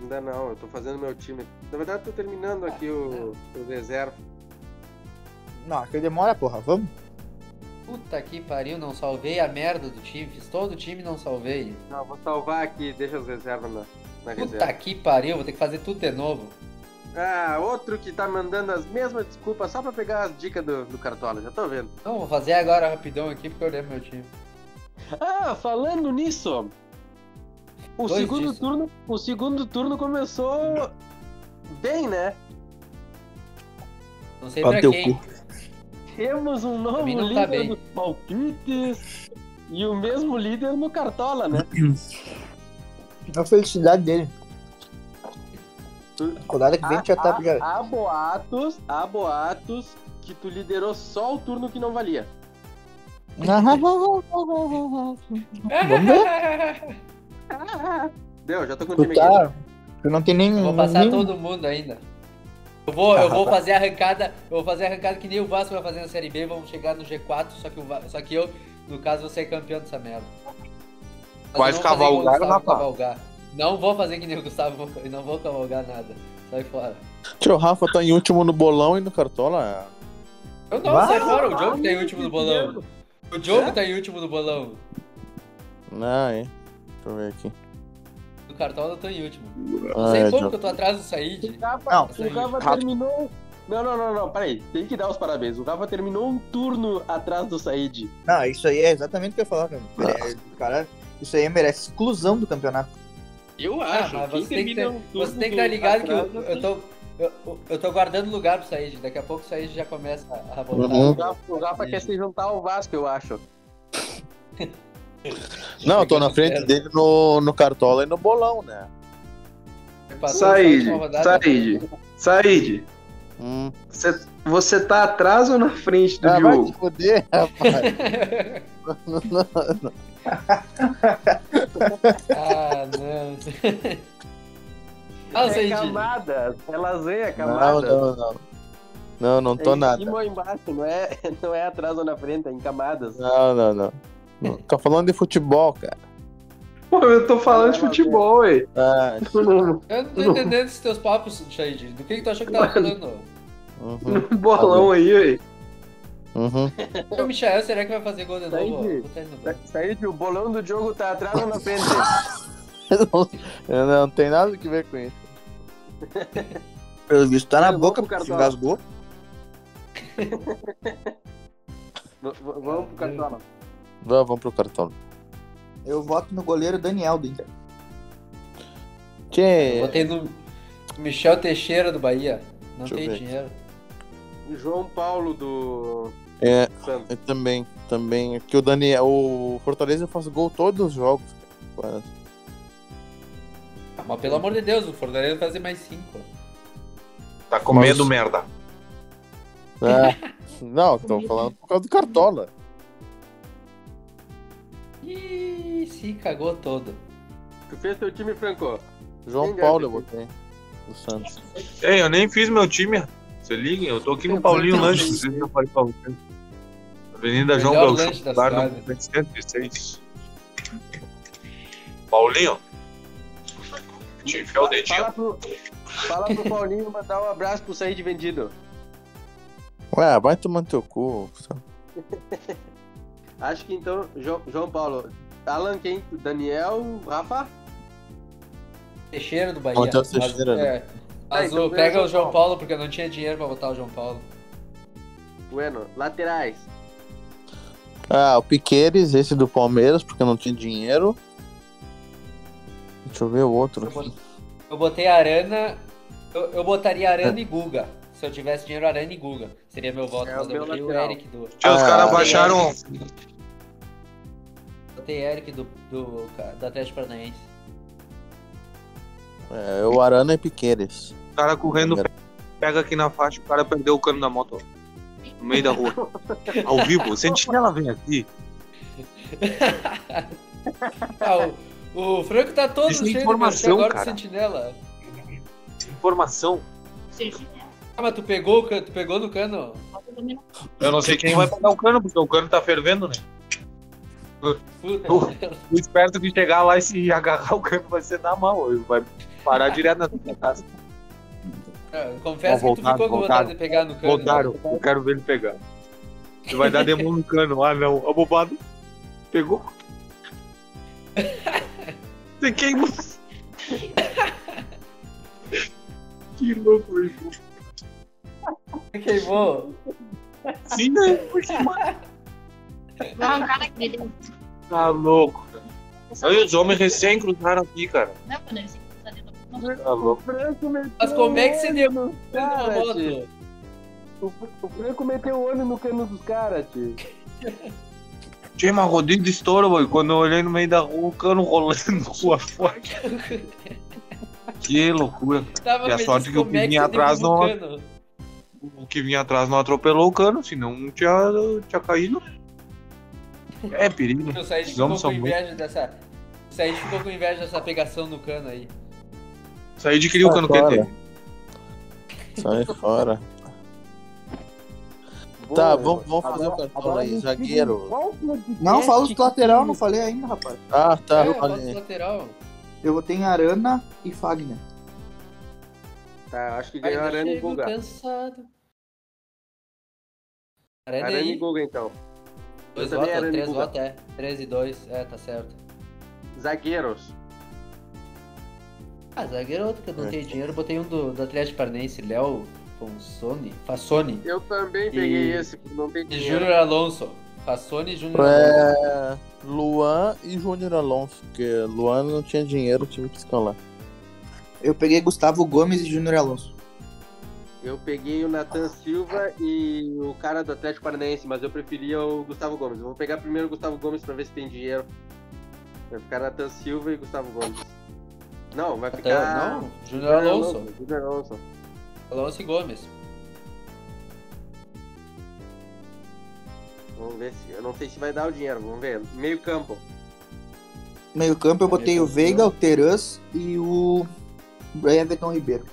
C: Ainda não, eu tô fazendo meu time. Na verdade, tô terminando aqui o, o reserva.
B: Não, que demora, porra. Vamos.
E: Puta que pariu, não salvei a merda do time. Fiz todo o time e não salvei.
C: Não, vou salvar aqui, deixa as reservas na, na
E: Puta
C: reserva.
E: que pariu, vou ter que fazer tudo de novo.
C: Ah, outro que tá mandando as mesmas desculpas só pra pegar as dicas do, do Cartola, já tô vendo.
E: Não, vou fazer agora rapidão aqui porque eu lembro meu time.
C: Ah, falando nisso, o
E: Dois
C: segundo
E: disso.
C: turno, o segundo turno começou bem, né?
E: Não sei pra
B: teu
E: quem.
B: cu.
C: Temos um novo
E: tá
C: líder
E: bem.
C: dos palpites e o mesmo líder no Cartola, né?
B: A felicidade dele. Rodada que vem já tá.
C: há,
B: Já...
C: há boatos, há boatos que tu liderou só o turno que não valia. Deu, já tô com o time aqui.
B: tá. Tu não tem nem.
E: Eu vou passar
B: nem-
E: todo mundo ainda. Eu vou, eu vou fazer a arrancada. Eu vou fazer a arrancada que nem o Vasco vai fazer na Série B. Vamos chegar no G4, só que, o só que eu, no caso, vou ser campeão dessa merda. Mas
D: Vai
E: não fazer
D: cavalgar,
E: igual o Gustavo
D: Rafa?
E: cavalgar. Não vou fazer que nem o Gustavo, eu não vou cavalgar nada. Sai fora.
F: Tio Rafa tá em último no bolão e no cartola.
E: Eu não,
B: Vai,
E: sai fora. O Diogo tá em último no bolão. O Diogo tá em último no bolão.
F: Ah, é. Deixa eu ver aqui.
E: Cartola eu tô em último.
F: Ah,
E: Não sei como que eu tô atrás do Said.
C: O Rafa,
B: Não,
C: o Rafa terminou. Não, não, não, não, peraí. Tem que dar os parabéns. O Rafa terminou um turno atrás do Said.
B: Não, isso aí é exatamente o que eu ia falar, cara. Mere- Cara, isso aí merece exclusão do campeonato.
C: Eu
E: Ah,
C: acho.
E: mas
C: Quem
E: você tem que, ter,
C: um turno
E: você tem que estar ligado que eu, eu tô. Eu, eu tô guardando lugar pro Said. Daqui a pouco o Said já começa a voltar.
F: Uhum.
C: O Rafa, o Rafa quer se juntar ao Vasco, eu acho.
F: Não, eu tô na frente dele no, no cartola e no bolão, né?
G: Said. Said, Said,
F: Hum.
G: você, você tá atrás ou na frente do
F: Ah, vai te
G: Diogo?
F: foder, rapaz.
E: ah, não. Ah,
C: é
E: Said.
C: camada. É lasanha,
F: não,
C: camada.
F: não, não. Não, não tô
C: é em
F: nada.
C: cima ou embaixo, não é, não é atrás ou na frente, é em camadas.
F: Não, não, não. Tá falando de futebol, cara.
G: Pô, eu tô falando de futebol, ué.
F: Ah,
E: Eu não tô entendendo esses teus papos, Said. Do que, que tu achou que tava falando?
F: uhum,
G: No bolão aí, ué.
F: uhum.
E: O Michael, será que vai fazer gol de novo?
C: Said, o bolão do jogo tá atrás ou na frente?
F: não, não tem nada que ver com isso.
B: Pelo visto, tá na boca
C: pro
B: porque se engasgou.
C: V- Vamos pro cartola.
F: Vamos, vamos pro cartola.
B: Eu voto no goleiro Daniel do Inter.
F: Tchê,
E: Botei no Michel Teixeira do Bahia. Não
F: Deixa eu
E: tem dinheiro.
C: João Paulo do
F: é,
C: Santos.
F: eu também, também. Que o Daniel, o Fortaleza faz gol todos os jogos.
E: Ah, Mas pelo amor de Deus, o Fortaleza vai fazer mais cinco.
D: Tá com
F: Mas-
D: medo, merda.
F: Ah, não, tô falando por causa do cartola.
E: Ih, se cagou todo.
C: Tu fez teu time, Franco?
F: João
C: Quem
F: Paulo eu botei. Do Santos.
D: Ei, eu nem fiz meu time. Se liguem, eu tô aqui no Paulinho Lanche. Não sei se eu falei pra vocês. Avenida João Belchão,
E: cidade.
D: número 106. Paulinho. Te enfiar o dedinho.
C: Fala pro, fala pro Paulinho mandar um abraço pro Said vendido.
F: Ué, vai tomar no teu cu.
C: Acho que então, Jo- João Paulo. Alan quem? Daniel, Rafa?
E: Teixeira do Bahia.
F: Matheus
E: Mas,
F: Teixeira, né?
E: é, mas
C: então
E: o- pega
C: João
E: o João
C: Paulo.
E: Paulo, porque eu não tinha dinheiro pra botar o João Paulo.
C: Bueno, laterais.
F: Ah, o Piqueires, esse do Palmeiras, porque eu não tinha dinheiro. Deixa eu ver o outro.
E: Eu
F: aqui.
E: botei, eu botei Arana. Eu, eu botaria Arana e Guga. Se eu tivesse dinheiro, Arana e Guga. Seria meu voto,
C: É
E: mas eu botei o. Eric do.
D: Tio, os
F: Ah,
D: caras baixaram.
E: Botei Eric do, do, do Atlético Paranaense.
F: É, o Arana e Piqueires.
D: O cara correndo, pega aqui na faixa, o cara perdeu o cano da moto. No meio da rua. Ao vivo. Sentinela vem aqui.
E: Ah, o, o Franco tá todo
D: Isso é
E: cheio de
D: informação,
E: merchan agora
D: cara.
E: do Sentinela.
D: Informação.
E: Ah, mas tu pegou, tu pegou no cano?
D: Eu não sei quem vai pegar o cano, porque o cano tá fervendo, né?
E: Puta.
D: O esperto que chegar lá e se agarrar o cano vai ser na mão. Ele vai parar direto na tua casa.
E: Ah, Confesso
D: Ó,
E: que tu ficou com vontade de pegar no cano.
D: Voltaram. Eu quero ver ele pegar. Ele vai dar demônio no cano. Ah, não. Ó, bobado. Pegou. Você queimou. Que louco isso.
E: Queimou.
D: Sim, né?
H: Vou arrancar daquele.
D: Tá louco. Aí os homens recém cruzaram aqui, cara.
H: Não, quando ele se cruzar dentro do
D: Tá louco.
E: Mas como é que você deu
C: Cara,
E: uma
C: tio.
E: moto?
C: O, o Franco meteu o olho no cano dos caras, tio.
D: Tinha uma rodinha de estouro, mano. Quando eu olhei no meio da rua, o cano rolando rua fora. Que loucura.
E: Tava
D: E a sorte que o que
E: é
D: vinha
E: você
D: atrás
E: o
D: não-
E: cano.
D: O que vinha atrás não atropelou o cano, senão não tinha, tinha caído. É perigo.
E: O Said ficou com inveja dessa. O Said ficou com inveja dessa pegação no cano aí.
D: Saí de queria o cano
F: Fora.
D: QT.
F: Sai fora. Tá, vamos, vamos fazer o
C: Agora-
F: cartão
C: agora
F: aí, zagueiro.
B: Não, fala os lateral, não falei ainda, rapaz.
F: Ah, tá,
E: é,
F: olha.
E: lateral.
B: Eu votei em Arana e Fagner.
C: Tá, acho que ganhou Arana e Guga.
E: cansado. Arana
C: Arana e. Guga, então.
E: Dois votos,
C: e
E: três votos, é. Três e dois, é, tá certo.
C: Zagueiros.
E: Ah, zagueiro é outro que eu não
F: É.
E: tenho dinheiro, botei um do, do Atlético Paranaense, Léo Fonsone, Fassone
C: Eu também
E: E-
C: peguei esse, porque não tem
E: e
C: dinheiro.
E: Júnior Alonso. Fassone e Júnior Alonso.
F: É, Luan e Júnior Alonso, porque Luan não tinha dinheiro, tive que escalar.
B: Eu peguei Gustavo Gomes e Júnior Alonso.
C: Eu peguei o Nathan Silva e o cara do Atlético Paranaense, mas eu preferia o Gustavo Gomes. Eu vou pegar primeiro o Gustavo Gomes pra ver se tem dinheiro. Vai ficar Nathan Silva e Gustavo Gomes. Não, vai
E: Até-
C: ficar.
E: Não, Júnior Alonso.
C: Júnior Alonso.
E: Alonso e Gomes.
C: Vamos ver se. Eu não sei se vai dar o dinheiro, vamos ver. Meio campo.
B: Meio campo eu botei
E: Meio
B: o
E: campo,
B: Veiga, o Terãs e o Everton Ribeiro.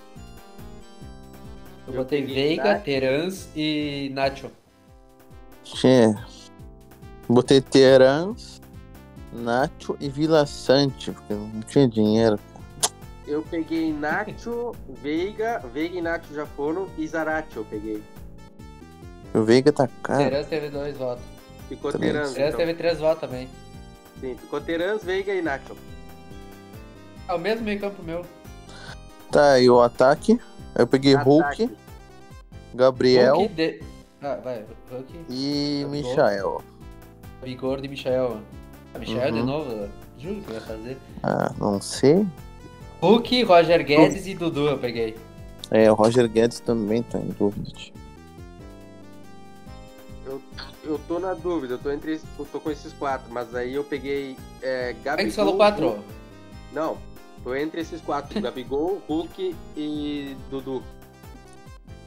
E: Eu,
C: Eu
E: botei Veiga. Terans e Nacho.
F: Tinha. Botei Terans, Nacho e Vila Sante, porque não tinha dinheiro.
C: Eu peguei Nacho, Veiga, Veiga e Nacho já foram, e Zarate eu peguei.
F: O Veiga tá caro.
E: Terans teve dois votos.
C: Ficou
F: Três.
C: Terans.
E: Terans
C: Então.
E: teve três votos também.
C: Sim, ficou Terans, Veiga e Nacho.
E: É o mesmo meio campo meu.
F: Tá, e o ataque? Eu peguei Hulk,
C: Ataque.
F: Gabriel
E: Hulk de... Ah, vai. Hulk,
F: e. Michael.
E: Vigor de Michael. Ah, Michael de
F: Uhum.
E: novo? Juro que vai fazer.
F: Ah, não sei.
E: Hulk, Roger Guedes e Dudu eu peguei.
F: É, o Roger Guedes também tá em dúvida. tio.
C: Eu tô na dúvida, eu tô entre eu tô com esses quatro, mas aí eu peguei é,
E: Como é
C: Gabigol.
E: que você falou quatro?
C: Hulk- Não, tô entre esses quatro, Gabigol, Hulk e Dudu.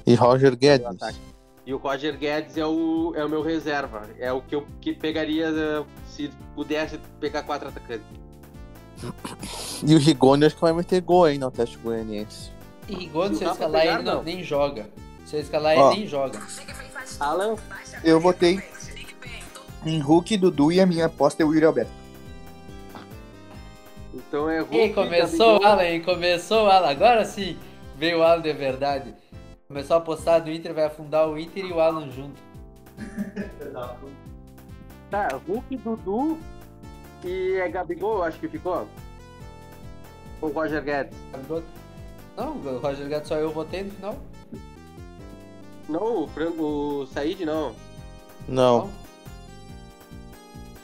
F: E Roger Guedes.
C: E o Roger Guedes é o, é o meu reserva. É o que eu que pegaria eh, se pudesse pegar quatro atacantes.
F: E o Rigoni acho que vai meter gol aí no Atlético Goianiense.
E: E Rigon, se escalar
C: pegar,
E: ele, não,
C: não.
E: nem joga. Se eu escalar
B: Ó.
E: ele, nem joga.
C: Alan,
B: Eu votei em Hulk, Dudu e a minha aposta é o Yuri Alberto.
C: Então é Hulk.
E: E começou o. Alan? Começou o Alan. Agora sim veio o Alan de verdade. Começou a apostar no Inter, vai afundar o Inter e o Alan junto.
C: Tá, Hulk, Dudu e é Gabigol, acho que ficou. O Roger Guedes.
E: Não, o Roger Guedes só eu votei no final.
C: Não, o Franco, o Said não.
F: Não,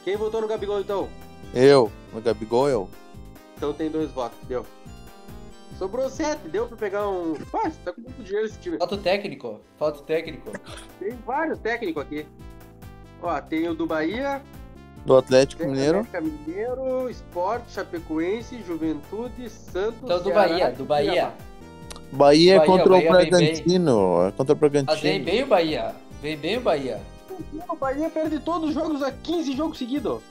C: Quem votou no Gabigol então?
F: eu. No Gabigol, eu.
C: Então tem dois votos, deu. Sobrou sete, deu pra pegar um. Pá, você tá com muito dinheiro esse time.
E: Falta o técnico. Falta o técnico.
C: Tem vários técnicos aqui. Ó, tem o do Bahia,
F: Do Atlético Mineiro.
C: América Mineiro, Sport, Chapecoense, Juventude, Santos.
E: Então do
C: Ceará
E: Bahia, do Bahia.
F: Bahia é
E: Bahia,
F: contra
E: Bahia
F: o
E: bem.
F: Bragantino. É contra o
E: Mas vem
F: Bragantino.
E: bem o Bahia. Vem bem o Bahia.
C: O Bahia perde todos os jogos a 15 jogos seguidos.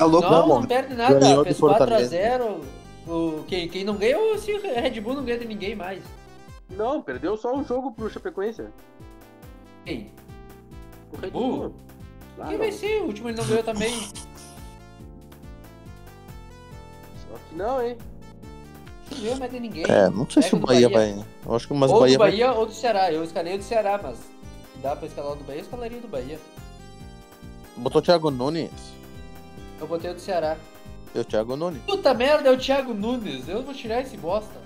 B: É louco,
E: Não,
F: bom.
E: não perde nada.
F: Ganhou
E: Fez
F: do Fortaleza.
E: 4x0. O, quem, quem não ganha, o se o Red Bull não ganha de ninguém mais.
C: Não, perdeu só um jogo pro Chapecoense.
E: Quem?
C: O Red
E: Bull?
C: Bull. Ah,
E: Quem vai ser? O último ele não ganhou também.
C: Só que não, hein?
E: Não ganhou mais de ninguém.
F: É, não sei se
E: Pega
F: o
E: do
F: Bahia,
E: Bahia.
F: vai. Eu acho que umas
E: ou
F: Bahia
E: do
F: vai.
E: Bahia ou do Ceará. Eu escalei o do Ceará, mas se dá pra escalar o do Bahia, eu escalaria o do Bahia.
F: Botou o Thiago Nunes.
E: Eu botei o do Ceará.
F: E o Thiago Nunes.
E: Puta merda, é o Thiago Nunes. Eu vou tirar esse bosta.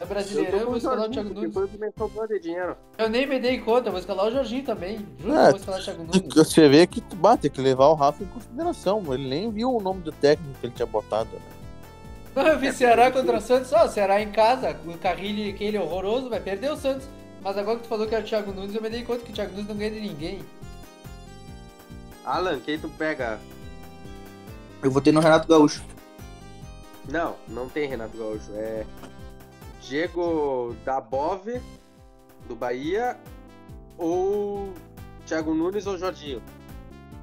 E: É brasileirão, eu vou escalar o Thiago Nunes.
C: Foi o que me sobrou de dinheiro.
E: Eu nem me dei conta, eu vou escalar o Jorginho também. Juro que
F: É,
E: eu vou escalar o Thiago Nunes.
F: Você vê que bate, tem que levar o Rafa em consideração. Ele nem viu o nome do técnico que ele tinha botado. né?
E: Não, eu vi Ceará contra o Santos. Ó, Ceará em casa, o Carrilho aquele horroroso, vai perder o Santos. Mas agora que tu falou que era o Thiago Nunes, eu me dei conta que o Thiago Nunes não ganha de ninguém.
C: Alan, quem tu pega?
B: Eu votei no Renato Gaúcho.
C: Não, não tem Renato Gaúcho. É Diego Dabove, do Bahia, ou Thiago Nunes ou Jorginho?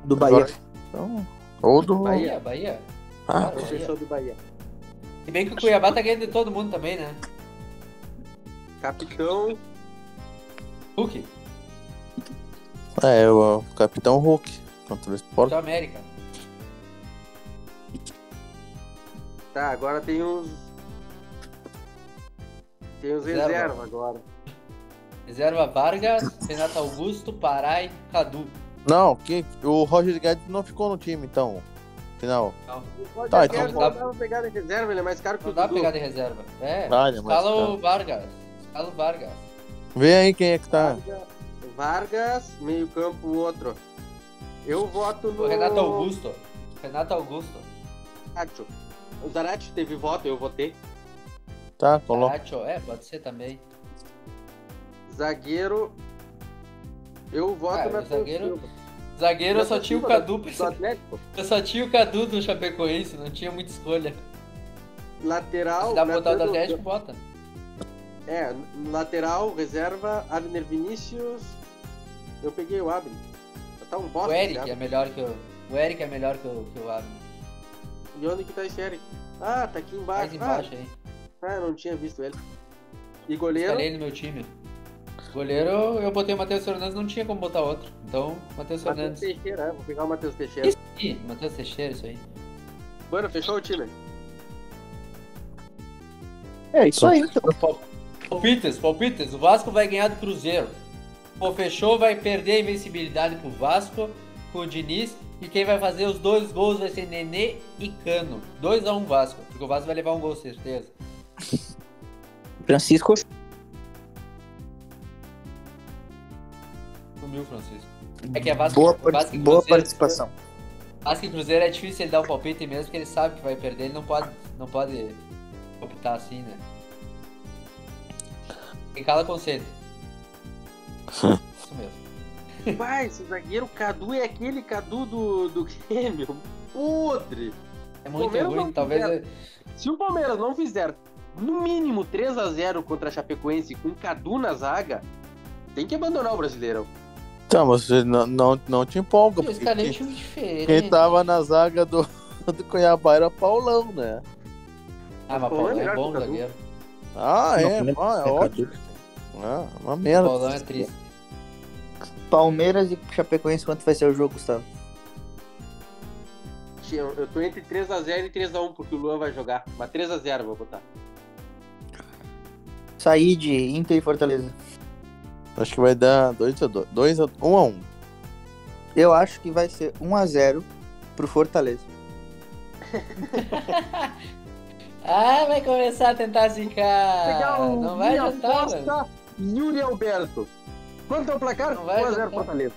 B: Do Bahia.
F: Então, ou do.
E: Bahia, Bahia.
F: Ah,
E: Claro.
C: Fechou do Bahia.
E: Se bem que o Cuiabá tá ganhando de todo mundo também, né?
C: Capitão,
E: Hulk,
F: é, o Capitão Hulk contra o Sport.
E: do América.
C: Tá, agora tem os... Tem os
E: Reserva.
C: reserva agora.
E: Reserva Vargas, Renato Augusto, Parai, Cadu.
F: Não, que, o Roger Guedes não ficou no time, então. Final.
C: Pode
F: Tá, então
C: não
E: dá-
C: pra pegar de reserva, ele é mais caro que
E: Não
C: o
E: dá pra
C: Dudu.
E: pegar de reserva. É,
F: Ah, é mais
E: escala o
F: caro.
E: Vargas. Escala o Vargas.
F: Vê aí quem é que tá.
C: Vargas, meio campo, outro. Eu voto no...
E: O Renato Augusto. Renato Augusto.
C: Zaratio. O Zaratio teve voto, eu votei.
F: Tá, coloca.
E: Nacho, é, pode ser também.
C: Zagueiro. Eu voto na
E: zagueiro-
C: Silva.
E: Zagueiro eu só tinha o Cadu.
C: Do Atlético.
E: Eu só tinha o Cadu do Chapecoense, não tinha muita escolha.
C: Lateral.
E: Se dá pra botar o do
C: lateral-
E: Atlético, bota.
C: É, lateral, reserva, Abner Vinícius. Eu peguei o Abner. Tá um bosta.
E: O Eric é melhor que o. O Eric é melhor que o, que o Abner.
C: E onde que tá esse Eric? Ah, tá aqui embaixo.
E: Mais embaixo aí.
C: Ah, ah, não tinha visto ele. E goleiro?
E: Escalei no meu time. Goleiro, eu botei o Matheus Fernandes, não tinha como botar outro. Então, Matheus
C: Matheus
E: Fernandes.
C: Teixeira, é, vou pegar o Matheus Teixeira.
E: Ih, Matheus Teixeira, isso aí.
C: Mano, fechou o time.
B: É isso aí. então.
E: Palpites, palpites. O Vasco vai ganhar do Cruzeiro. O fechou, vai perder a invencibilidade pro Vasco, com o Diniz. E quem vai fazer os dois gols vai ser Nenê e Cano. 2x1 Vasco, porque o Vasco vai levar um gol, certeza.
B: Francisco.
E: Sumiu, Francisco. É que é Vasco,
B: Boa,
E: Vasco e
B: boa
E: Cruzeiro.
B: participação.
E: Vasco e Cruzeiro é difícil ele dar o palpite mesmo, porque ele sabe que vai perder, ele não pode, não pode optar assim, né? Quem cala consente.
C: Pai, esse zagueiro Cadu é aquele Cadu do, do Grêmio. Podre.
E: É muito
C: Palmeiras
E: ruim, talvez.
C: fizeram.
E: é-
C: Se o Palmeiras não fizer no mínimo 3 a 0 contra a Chapecoense com Cadu na zaga, tem que abandonar o Brasileirão.
F: Tá, mas você não, não, não te empolga, porque quem,
E: diferente.
F: quem tava na zaga do, do Cuiabá era Paulão, né?
E: Ah, mas
C: Paulão é
E: é bom zagueiro.
F: Ah, é,
B: Não,
F: ah, é
B: é
F: ótimo. Ah, uma merda.
E: Paulão é triste.
B: Palmeiras e Chapecoense, quanto vai ser o jogo, Gustavo?
C: Eu tô entre 3 a 0 e 3 a 1 porque o Luan vai jogar. Mas 3 a 0 vou botar.
B: Sair de Inter e Fortaleza.
F: Acho que vai dar 2x2. 2 a 1 um a 1
B: Eu acho que vai ser 1x0 pro Fortaleza.
E: Ah, vai começar a tentar zicar. Não vai adiantar,
C: Yuri Alberto. Quanto é o placar?
E: Não vai
C: 1 a 0
E: adiantar.
C: Fortaleza.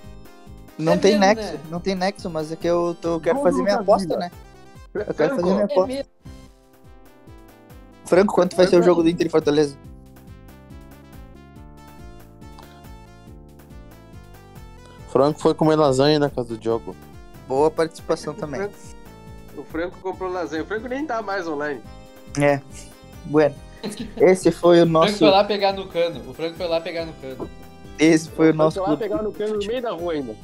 B: Não
E: É
B: tem
E: mesmo,
B: nexo,
E: né?
B: não tem nexo, mas é que eu, tô, eu quero
C: Gol
B: fazer minha aposta,
C: Lima.
B: né? Eu quero fazer minha
C: Franco,
E: É
B: aposta.
E: mesmo.
B: Franco, quanto vai ser o jogo do Inter e Fortaleza?
F: Franco foi comer lasanha na casa do Diogo.
B: Boa participação também.
C: O Franco comprou lasanha. O Franco nem tá mais online.
B: É. Bueno. Esse foi o
E: O Franco
B: nosso.
E: foi lá pegar no cano. O Franco foi lá pegar no cano.
B: Esse foi o nosso clube.
C: pegar no cano no meio da rua ainda.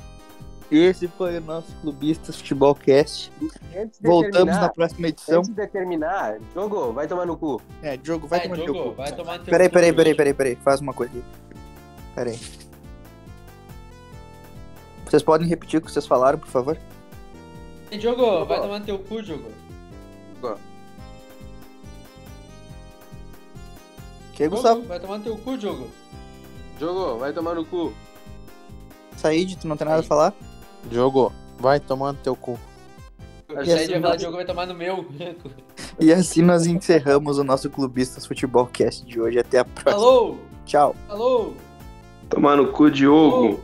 B: Esse foi o nosso clubistas Futebolcast.
C: Antes de
B: Voltamos na próxima edição.
C: Antes de terminar, jogo, vai tomar no cu.
B: É, Diogo, vai
E: Vai,
B: tomar no teu
E: Diogo,
B: cu.
E: vai tomar no teu
B: Peraí, peraí,
E: Diogo.
B: peraí, peraí, peraí. Faz uma coisa aqui. Peraí. Vocês podem repetir o que vocês falaram, por favor?
E: Ei, Diogo, vai tomar no teu cu, Diogo.
B: Que, Gustavo?
E: Diogo, vai tomar no teu cu, Diogo.
C: Jogo, vai tomar no cu.
B: Saíde, tu não tem nada a falar?
F: Diogo, vai tomando teu cu.
E: Eu
B: E
E: já
B: assim
E: ia falar,
B: nós-
E: Diogo vai tomar no meu.
B: E assim nós encerramos o nosso Clubistas Futebolcast de hoje. Até a próxima.
E: Alô,
B: Tchau.
E: alô.
G: Tomar no cu, Diogo.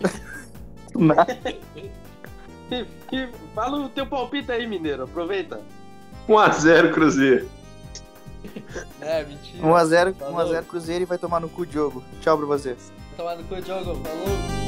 C: Fala o teu palpite aí, Mineiro. Aproveita.
G: 1x0 Cruzeiro.
E: É, mentira.
B: 1x0
E: Falou.
B: 1x0 Cruzeiro e vai tomar no cu Diogo. Tchau pra vocês.
E: Tomar no cu, Diogo. Falou.